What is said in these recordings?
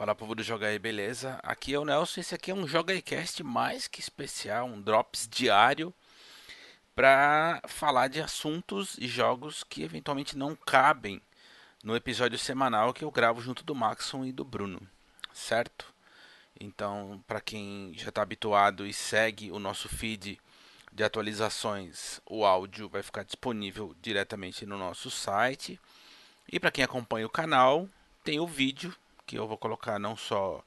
Fala povo do Joga aí, beleza? Aqui é o Nelson, esse aqui é um Joga aí Cast mais que especial, um Drops diário para falar de assuntos e jogos que eventualmente não cabem no episódio semanal que eu gravo junto do Maxon e do Bruno, certo? Então, para quem já está habituado e segue o nosso feed de atualizações, o áudio vai ficar disponível diretamente no nosso site. E para quem acompanha o canal, tem o vídeo que eu vou colocar não só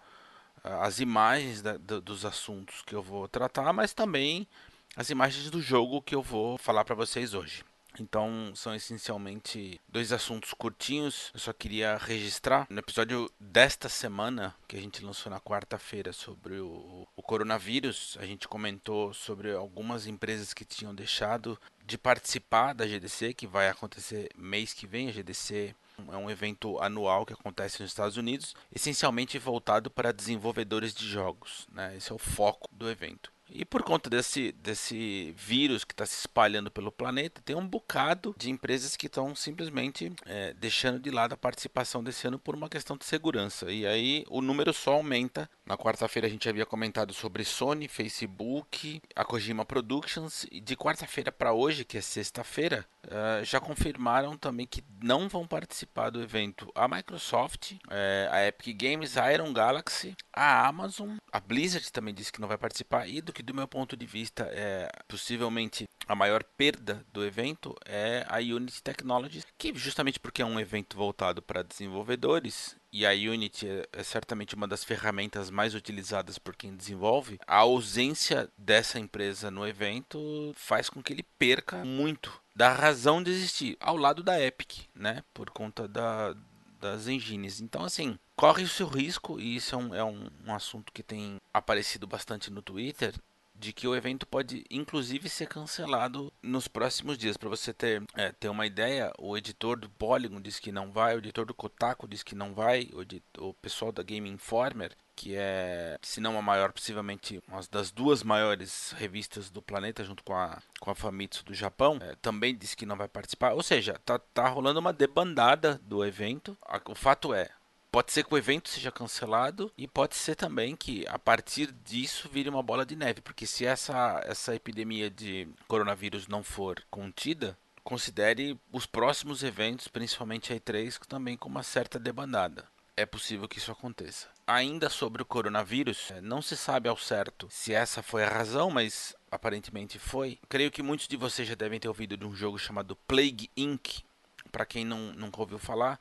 ah, as imagens da, do, dos assuntos que eu vou tratar, mas também as imagens do jogo que eu vou falar para vocês hoje. Então, são essencialmente dois assuntos curtinhos. Eu só queria registrar no episódio desta semana, que a gente lançou na quarta-feira, sobre o, o, coronavírus. A gente comentou sobre algumas empresas que tinham deixado de participar da GDC, que vai acontecer mês que vem. A GDC é um evento anual que acontece nos Estados Unidos, essencialmente voltado para desenvolvedores de jogos. Né? Esse é o foco do evento. E por conta desse, desse vírus que está se espalhando pelo planeta, tem um bocado de empresas que estão simplesmente é, deixando de lado a participação desse ano por uma questão de segurança. E aí o número só aumenta. Na quarta-feira a gente havia comentado sobre Sony, Facebook, a Kojima Productions. E de quarta-feira para hoje, que é sexta-feira, uh, já confirmaram também que não vão participar do evento a Microsoft, é, a Epic Games, a Iron Galaxy, a Amazon, a Blizzard também disse que não vai participar e do que do meu ponto de vista é possivelmente a maior perda do evento é a Unity Technologies, que justamente porque é um evento voltado para desenvolvedores e a Unity é, é certamente uma das ferramentas mais utilizadas por quem desenvolve, a ausência dessa empresa no evento faz com que ele perca muito da razão de existir, ao lado da Epic, né? Por conta da, das engines. Então, assim, corre o seu risco, e isso é um, é um, um assunto que tem aparecido bastante no Twitter, de que o evento pode inclusive ser cancelado nos próximos dias. Para você ter, é, ter uma ideia, o editor do Polygon diz que não vai, o editor do Kotaku diz que não vai, o, o pessoal da Game Informer, que é, se não a maior, possivelmente uma das duas maiores revistas do planeta, junto com a, com a Famitsu do Japão, é, também diz que não vai participar. Ou seja, tá, tá rolando uma debandada do evento. O fato é, Pode ser que o evento seja cancelado e pode ser também que a partir disso vire uma bola de neve, porque se essa, essa epidemia de coronavírus não for contida, considere os próximos eventos, principalmente a E3, também com uma certa debandada. É possível que isso aconteça. Ainda sobre o coronavírus, é, não se sabe ao certo se essa foi a razão, mas aparentemente foi. Creio que muitos de vocês já devem ter ouvido de um jogo chamado Plague Inc. Para quem não, nunca ouviu falar,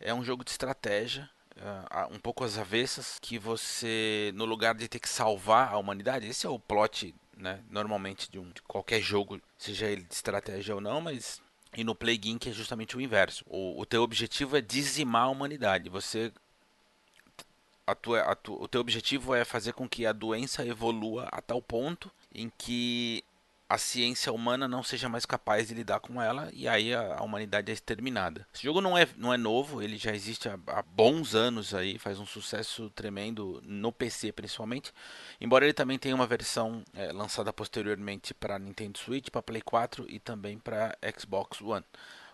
é um jogo de estratégia uh, um pouco às avessas, que você, no lugar de ter que salvar a humanidade, esse é o plot, né, normalmente de, um, de qualquer jogo, seja ele de estratégia ou não, mas e no Plague Inc é justamente o inverso. O, o teu objetivo é dizimar a humanidade. Você a tua, a tu, o teu objetivo é fazer com que a doença evolua a tal ponto em que a ciência humana não seja mais capaz de lidar com ela e aí a, a humanidade é exterminada. Esse jogo não é, não é novo, ele já existe há, há, bons anos aí, faz um sucesso tremendo no PC principalmente. Embora ele também tenha uma versão é, lançada posteriormente para Nintendo Switch, para Play 4 e também para Xbox One.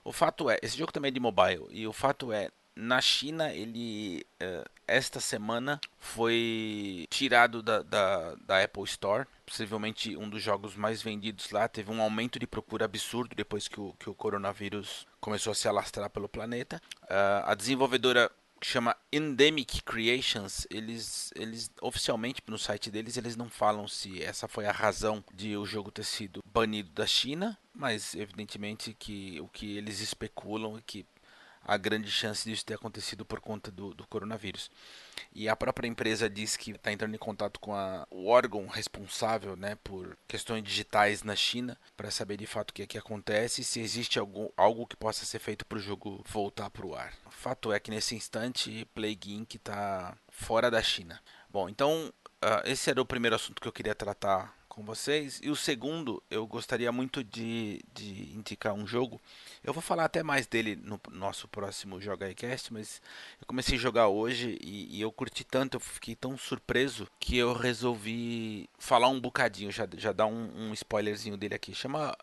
O fato é, esse jogo também é de mobile e o fato é na China, ele uh, esta semana foi tirado da, da, da, Apple Store. Possivelmente um dos jogos mais vendidos lá. Teve um aumento de procura absurdo depois que o, que o coronavírus começou a se alastrar pelo planeta. Uh, a desenvolvedora que chama Endemic Creations, eles, eles oficialmente no site deles eles não falam se essa foi a razão de o jogo ter sido banido da China, mas evidentemente que o que eles especulam é que a grande chance disso ter acontecido por conta do, do coronavírus. E a própria empresa diz que está entrando em contato com a, o órgão responsável né, por questões digitais na China para saber de fato o que, é que acontece e se existe algum, algo que possa ser feito para o jogo voltar para o ar. O fato é que nesse instante Plague Inc. está fora da China. Bom, então uh, esse era o primeiro assunto que eu queria tratar com vocês. E o segundo, eu gostaria muito de, de indicar um jogo. Eu vou falar até mais dele no nosso próximo Joga Cast, mas eu comecei a jogar hoje e, e, eu curti tanto, eu fiquei tão surpreso que eu resolvi falar um bocadinho, já, já dar um, um spoilerzinho dele aqui. Chama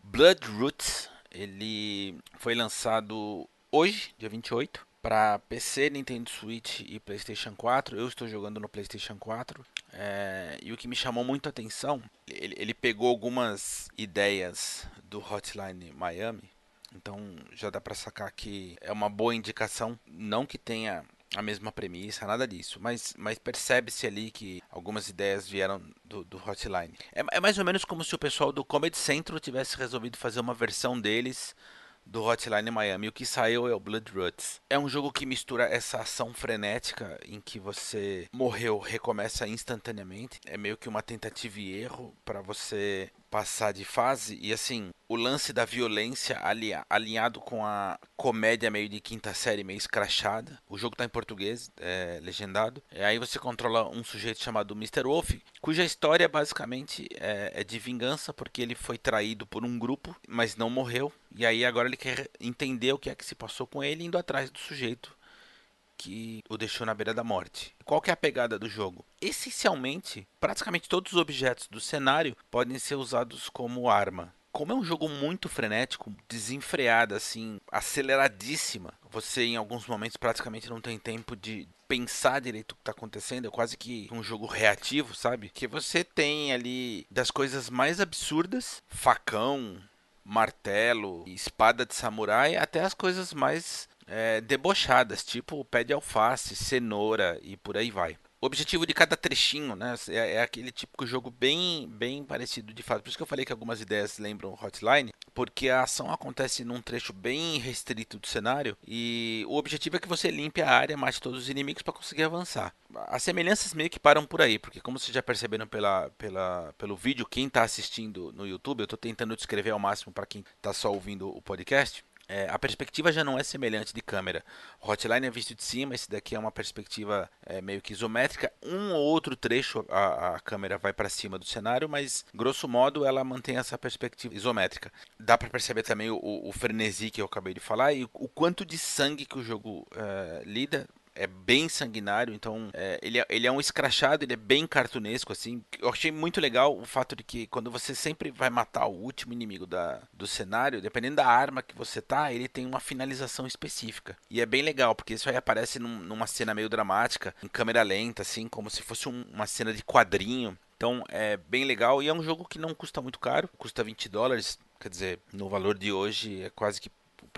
Blood Roots. Ele foi lançado hoje, dia 28. Para PC, Nintendo Switch e PlayStation 4. Eu estou jogando no PlayStation 4. É, e o que me chamou muito a atenção, ele, ele pegou algumas ideias do Hotline Miami. Então já dá para sacar que é uma boa indicação. Não que tenha a mesma premissa, nada disso. Mas, mas percebe-se ali que algumas ideias vieram do, do Hotline. É, é, mais ou menos como se o pessoal do Comedy Central tivesse resolvido fazer uma versão deles do Hotline Miami. O que saiu é o Blood Roots. É um jogo que mistura essa ação frenética em que você morreu, recomeça instantaneamente. É meio que uma tentativa e erro para você passar de fase e assim o lance da violência alinhado com a comédia meio de quinta série meio escrachada o jogo está em português é, legendado e aí você controla um sujeito chamado Mr. Wolf cuja história basicamente é, é de vingança porque ele foi traído por um grupo mas não morreu e aí agora ele quer entender o que é que se passou com ele indo atrás do sujeito que o deixou na beira da morte. Qual que é a pegada do jogo? Essencialmente, praticamente todos os objetos do cenário podem ser usados como arma. Como é um jogo muito frenético, desenfreado, assim, aceleradíssima, você em alguns momentos praticamente não tem tempo de pensar direito o que está acontecendo. É quase que um jogo reativo, sabe? Que você tem ali das coisas mais absurdas, facão, martelo, espada de samurai, até as coisas mais é, debochadas, tipo pé de alface, cenoura e por aí vai. O objetivo de cada trechinho, né, é, é, aquele típico jogo bem, bem parecido de fato. Por isso que eu falei que algumas ideias lembram Hotline, porque a ação acontece num trecho bem restrito do cenário e o objetivo é que você limpe a área, mate todos os inimigos para conseguir avançar. As semelhanças meio que param por aí, porque como vocês já perceberam pela, pela, pelo vídeo, quem está assistindo no YouTube, eu estou tentando descrever ao máximo para quem está só ouvindo o podcast. É, a perspectiva já não é semelhante de câmera. Hotline é visto de cima, esse daqui é uma perspectiva é, meio que isométrica. Um ou outro trecho a, a câmera vai para cima do cenário, mas grosso modo ela mantém essa perspectiva isométrica. Dá para perceber também o, o, frenesi que eu acabei de falar e o, o quanto de sangue que o jogo é, lida é bem sanguinário, então é, ele, é, ele é um escrachado, ele é bem cartunesco, assim. Eu achei muito legal o fato de que quando você sempre vai matar o último inimigo da, do cenário, dependendo da arma que você tá, ele tem uma finalização específica. E é bem legal, porque isso aí aparece num, numa cena meio dramática, em câmera lenta, assim, como se fosse um, uma cena de quadrinho. Então é bem legal e é um jogo que não custa muito caro, custa 20 dólares, quer dizer, no valor de hoje é quase que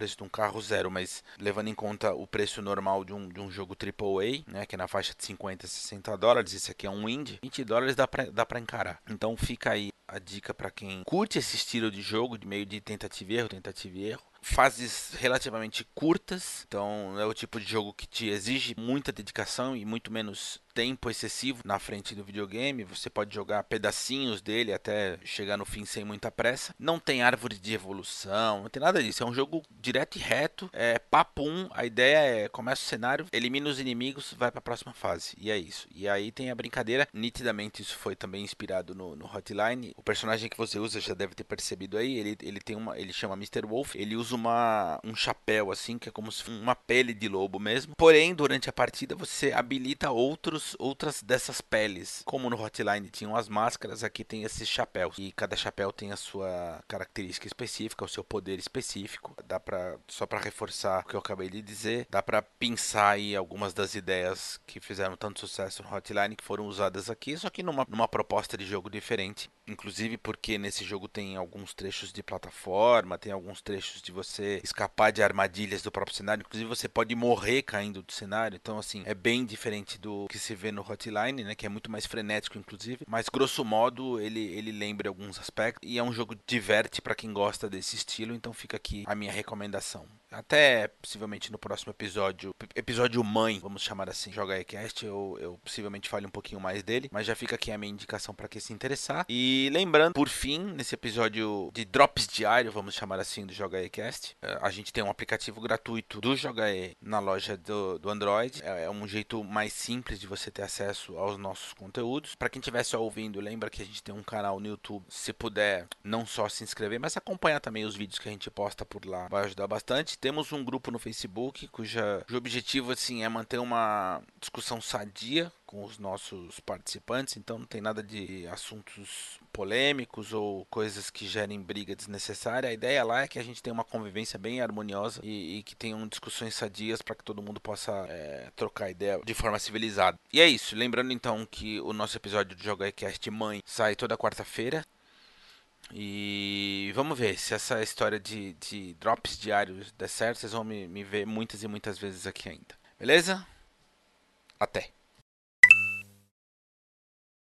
preço de um carro zero, mas levando em conta o preço normal de um, de um jogo AAA, né, que é na faixa de 50, 60 dólares, esse aqui é um indie, 20 dólares dá pra, dá pra encarar. Então fica aí a dica para quem curte esse estilo de jogo, de meio de tentativa e erro, tentativa e erro fases relativamente curtas, então é o tipo de jogo que te exige muita dedicação e muito menos tempo excessivo na frente do videogame. Você pode jogar pedacinhos dele até chegar no fim sem muita pressa. Não tem árvore de evolução, não tem nada disso. É um jogo direto e reto, é papum. A ideia é começa o cenário, elimina os inimigos, vai para a próxima fase e é isso. E aí tem a brincadeira. Nitidamente isso foi também inspirado no, no Hotline. O personagem que você usa já deve ter percebido aí. Ele, ele tem uma, ele chama Mr. Wolf. Ele usa uma, um chapéu assim, que é como se uma pele de lobo mesmo. Porém, durante a partida você habilita outros, outras dessas peles. Como no Hotline tinham as máscaras, aqui tem esses chapéus. E cada chapéu tem a sua característica específica, o seu poder específico. Dá para só para reforçar o que eu acabei de dizer, dá para pensar aí algumas das ideias que fizeram tanto sucesso no Hotline que foram usadas aqui, só que numa, numa proposta de jogo diferente. Inclusive porque nesse jogo tem alguns trechos de plataforma, tem alguns trechos de você escapar de armadilhas do próprio cenário. Inclusive, você pode morrer caindo do cenário. Então, assim, é bem diferente do que se vê no Hotline, né? Que é muito mais frenético, inclusive. Mas, grosso modo, ele, ele lembra alguns aspectos. E é um jogo que diverte para quem gosta desse estilo. Então, fica aqui a minha recomendação. Até possivelmente no próximo episódio, episódio mãe, vamos chamar assim, Joga Ecast, eu, eu possivelmente fale um pouquinho mais dele, mas já fica aqui a minha indicação para quem se interessar. E lembrando, por fim, nesse episódio de drops diário, vamos chamar assim, do Joga Ecast, eh, a gente tem um aplicativo gratuito do Joga E na loja do, do Android. É, é um jeito mais simples de você ter acesso aos nossos conteúdos. Para quem estiver só ouvindo, lembra que a gente tem um canal no YouTube. Se puder, não só se inscrever, mas acompanhar também os vídeos que a gente posta por lá, vai ajudar bastante temos um grupo no Facebook cuja, cujo objetivo assim é manter uma discussão sadia com os nossos participantes, então não tem nada de assuntos polêmicos ou coisas que gerem briga desnecessária. A ideia lá é que a gente tenha uma convivência bem harmoniosa e, e que tenham discussões sadias para que todo mundo possa é, trocar ideia de forma civilizada. E é isso. Lembrando então que o nosso episódio do Jogo Cast Mãe sai toda quarta-feira. E vamos ver se essa história de, de drops diários der certo. Vocês vão me, me ver muitas e muitas vezes aqui ainda. Beleza? Até!